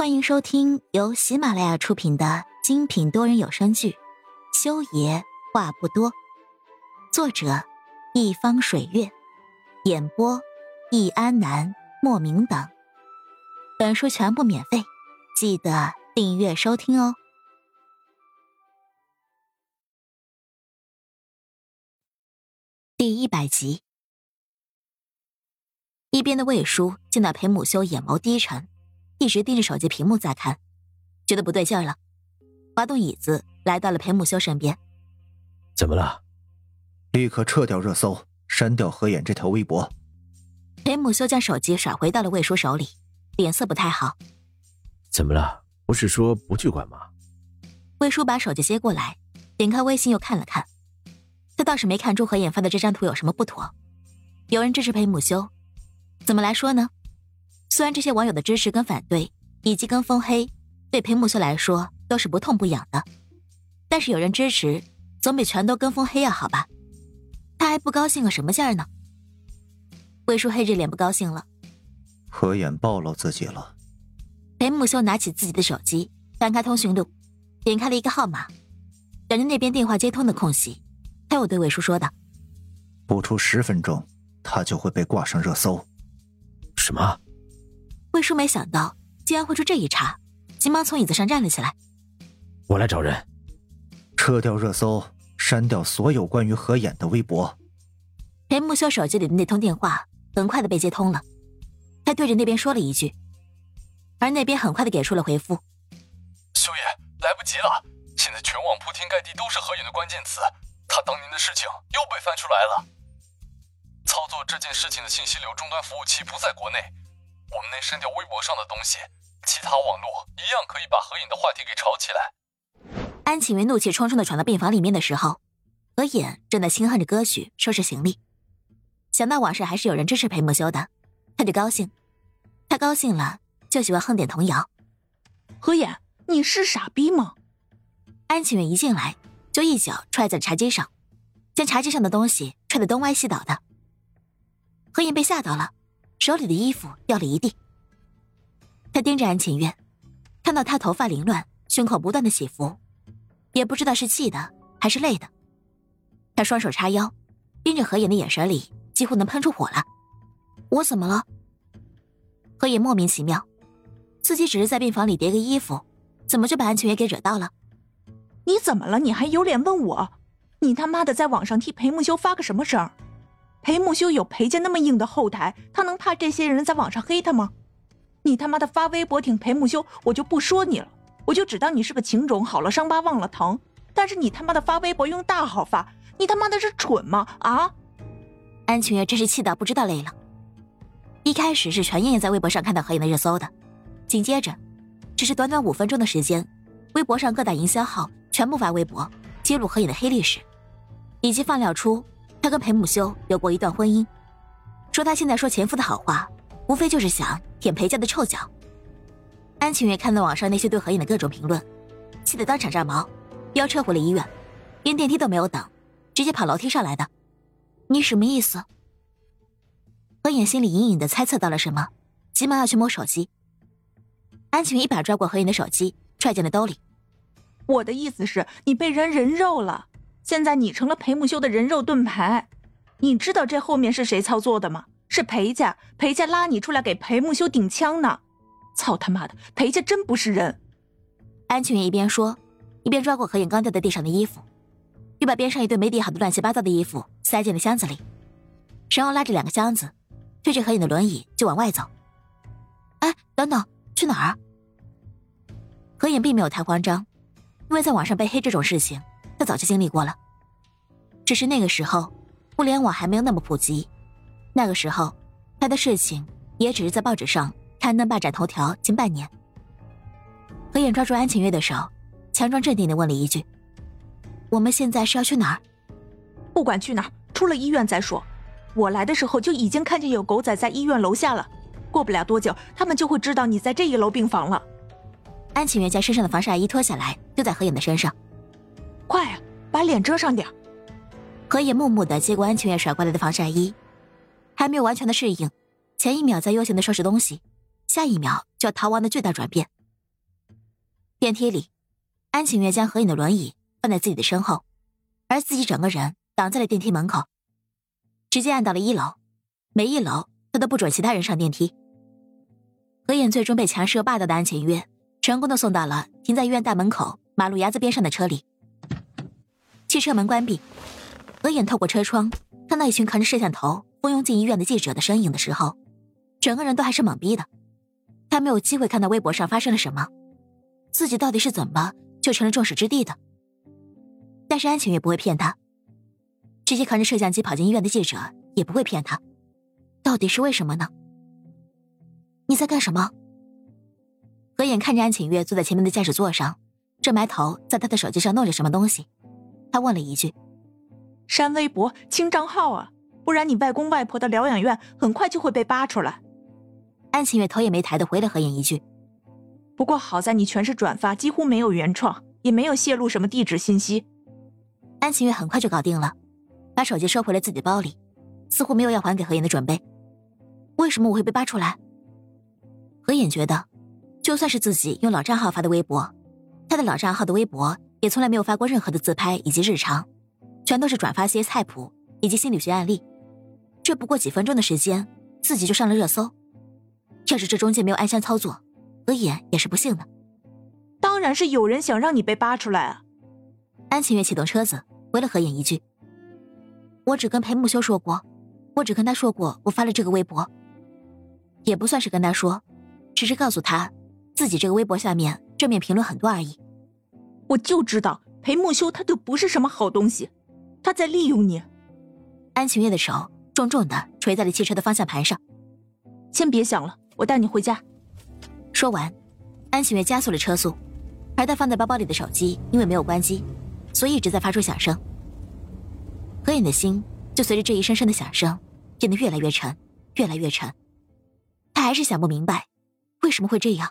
欢迎收听由喜马拉雅出品的精品多人有声剧《修爷话不多》，作者：一方水月，演播：易安南、莫名等。本书全部免费，记得订阅收听哦。第一百集，一边的魏叔见到裴母修眼眸低沉。一直盯着手机屏幕在看，觉得不对劲儿了，滑动椅子来到了裴木修身边。怎么了？立刻撤掉热搜，删掉何眼这条微博。裴木修将手机甩回到了魏叔手里，脸色不太好。怎么了？不是说不去管吗？魏叔把手机接过来，点开微信又看了看，他倒是没看出何眼发的这张图有什么不妥。有人支持裴木修，怎么来说呢？虽然这些网友的支持跟反对，以及跟风黑，对裴木修来说都是不痛不痒的，但是有人支持，总比全都跟风黑要好吧？他还不高兴个什么劲儿呢？魏叔黑着脸不高兴了。何眼暴露自己了。裴木修拿起自己的手机，翻开通讯录，点开了一个号码，等着那边电话接通的空隙，他又对魏叔说道：“不出十分钟，他就会被挂上热搜。”什么？魏叔没想到竟然会出这一茬，急忙从椅子上站了起来。我来找人，撤掉热搜，删掉所有关于何衍的微博。裴木修手机里的那通电话很快的被接通了，他对着那边说了一句，而那边很快的给出了回复：“修爷，来不及了，现在全网铺天盖地都是何衍的关键词，他当年的事情又被翻出来了。操作这件事情的信息流终端服务器不在国内。”我们能删掉微博上的东西，其他网络一样可以把何影的话题给炒起来。安启云怒气冲冲的闯到病房里面的时候，何影正在轻哼着歌曲收拾行李。想到网上还是有人支持裴木修的，他就高兴。他高兴了就喜欢哼点童谣。何影，你是傻逼吗？安启云一进来就一脚踹在茶几上，将茶几上的东西踹得东歪西倒的。何影被吓到了。手里的衣服掉了一地，他盯着安晴月，看到她头发凌乱，胸口不断的起伏，也不知道是气的还是累的。他双手叉腰，盯着何影的眼神里几乎能喷出火来。我怎么了？何影莫名其妙，自己只是在病房里叠个衣服，怎么就把安晴月给惹到了？你怎么了？你还有脸问我？你他妈的在网上替裴木修发个什么声？裴木修有裴家那么硬的后台，他能怕这些人在网上黑他吗？你他妈的发微博挺裴木修，我就不说你了，我就只当你是个情种，好了伤疤忘了疼。但是你他妈的发微博用大号发，你他妈的是蠢吗？啊！安晴月真是气到不知道累了。一开始是全燕燕在微博上看到何影的热搜的，紧接着，只是短短五分钟的时间，微博上各大营销号全部发微博揭露何影的黑历史，以及放料出。他跟裴木修有过一段婚姻，说他现在说前夫的好话，无非就是想舔裴家的臭脚。安晴月看到网上那些对何影的各种评论，气得当场炸毛，飙车回了医院，连电梯都没有等，直接跑楼梯上来的。你什么意思？何影心里隐隐的猜测到了什么，急忙要去摸手机。安晴月一把抓过何影的手机，揣进了兜里。我的意思是，你被人人肉了。现在你成了裴木修的人肉盾牌，你知道这后面是谁操作的吗？是裴家，裴家拉你出来给裴木修顶枪呢。操他妈的，裴家真不是人！安晴月一边说，一边抓过何影刚掉在地上的衣服，又把边上一堆没叠好的乱七八糟的衣服塞进了箱子里，然后拉着两个箱子，推着何影的轮椅就往外走。哎，等等，去哪儿？何影并没有太慌张，因为在网上被黑这种事情。他早就经历过了，只是那个时候，互联网还没有那么普及。那个时候，他的事情也只是在报纸上刊登霸占头条近半年。何燕抓住安晴月的手，强装镇定的问了一句：“我们现在是要去哪儿？不管去哪儿，出了医院再说。我来的时候就已经看见有狗仔在医院楼下了，过不了多久，他们就会知道你在这一楼病房了。”安晴月将身上的防晒衣脱下来，丢在何燕的身上。快啊，把脸遮上点何野木木的接过安晴月甩过来的防晒衣，还没有完全的适应，前一秒在悠闲的收拾东西，下一秒就要逃亡的巨大转变，电梯里，安晴月将何影的轮椅放在自己的身后，而自己整个人挡在了电梯门口，直接按到了一楼。每一楼他都不准其他人上电梯。何影最终被强势又霸道的安晴月成功的送到了停在医院大门口马路牙子边上的车里。汽车门关闭，何影透过车窗看到一群扛着摄像头蜂拥进医院的记者的身影的时候，整个人都还是懵逼的。他没有机会看到微博上发生了什么，自己到底是怎么就成了众矢之的的。但是安晴月不会骗他，这些扛着摄像机跑进医院的记者也不会骗他，到底是为什么呢？你在干什么？何眼看着安晴月坐在前面的驾驶座上，正埋头在他的手机上弄着什么东西，他问了一句：“删微博清账号啊，不然你外公外婆的疗养院很快就会被扒出来。”安晴月头也没抬的回了何影一句：“不过好在你全是转发，几乎没有原创，也没有泄露什么地址信息。”安晴月很快就搞定了，把手机收回了自己的包里，似乎没有要还给何影的准备。为什么我会被扒出来？何影觉得，就算是自己用老账号发的微博，他的老账号的微博也从来没有发过任何的自拍以及日常，全都是转发些菜谱以及心理学案例。这不过几分钟的时间，自己就上了热搜。要是这中间没有暗箱操作，何影也是不幸的。当然是有人想让你被扒出来啊！安晴月启动车子，回了何影一句：“我只跟裴木修说过，我只跟他说过我发了这个微博，也不算是跟他说，只是告诉他自己这个微博下面正面评论很多而已。我就知道裴木修他就不是什么好东西，他在利用你。”安晴月的手重重的捶在了汽车的方向盘上。先别想了。我带你回家。说完，安晴月加速了车速，而她放在包包里的手机因为没有关机，所以一直在发出响声。何影的心就随着这一声声的响声变得越来越沉，越来越沉。他还是想不明白，为什么会这样。